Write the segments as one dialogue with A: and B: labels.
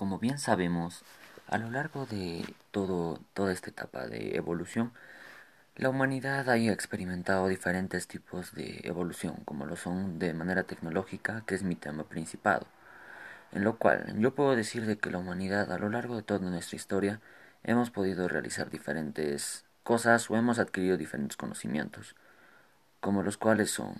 A: Como bien sabemos, a lo largo de todo, toda esta etapa de evolución, la humanidad ha experimentado diferentes tipos de evolución, como lo son de manera tecnológica, que es mi tema principal. En lo cual yo puedo decir de que la humanidad a lo largo de toda nuestra historia hemos podido realizar diferentes cosas o hemos adquirido diferentes conocimientos, como los cuales son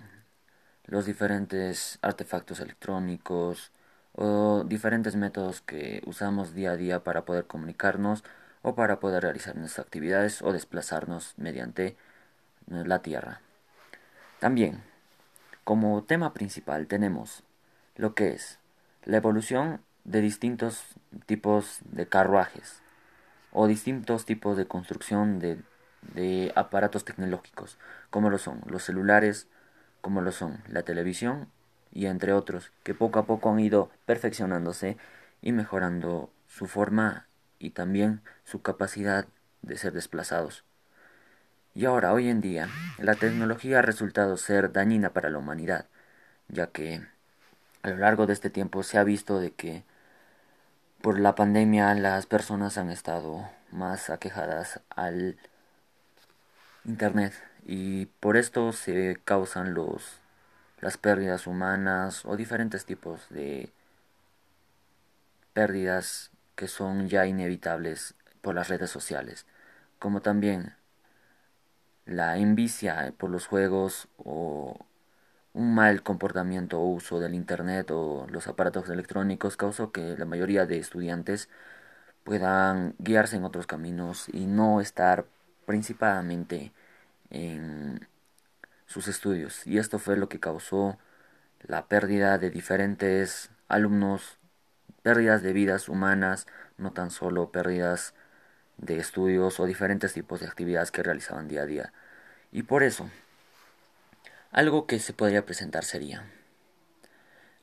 A: los diferentes artefactos electrónicos, o diferentes métodos que usamos día a día para poder comunicarnos o para poder realizar nuestras actividades o desplazarnos mediante la Tierra. También, como tema principal tenemos lo que es la evolución de distintos tipos de carruajes o distintos tipos de construcción de, de aparatos tecnológicos, como lo son los celulares, como lo son la televisión y entre otros, que poco a poco han ido perfeccionándose y mejorando su forma y también su capacidad de ser desplazados. Y ahora, hoy en día, la tecnología ha resultado ser dañina para la humanidad, ya que a lo largo de este tiempo se ha visto de que por la pandemia las personas han estado más aquejadas al Internet y por esto se causan los las pérdidas humanas o diferentes tipos de pérdidas que son ya inevitables por las redes sociales, como también la envicia por los juegos o un mal comportamiento o uso del Internet o los aparatos electrónicos causó que la mayoría de estudiantes puedan guiarse en otros caminos y no estar principalmente en sus estudios y esto fue lo que causó la pérdida de diferentes alumnos, pérdidas de vidas humanas, no tan solo pérdidas de estudios o diferentes tipos de actividades que realizaban día a día. Y por eso, algo que se podría presentar sería,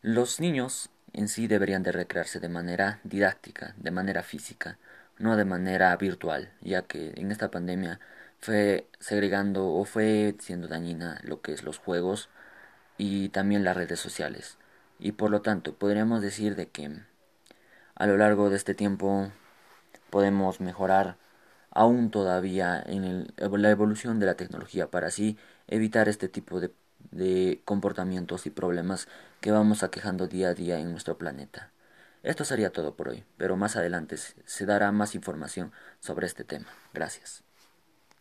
A: los niños en sí deberían de recrearse de manera didáctica, de manera física, no de manera virtual, ya que en esta pandemia fue segregando o fue siendo dañina lo que es los juegos y también las redes sociales. Y por lo tanto, podríamos decir de que a lo largo de este tiempo podemos mejorar aún todavía en la evolución de la tecnología para así evitar este tipo de, de comportamientos y problemas que vamos aquejando día a día en nuestro planeta. Esto sería todo por hoy, pero más adelante se dará más información sobre este tema. Gracias.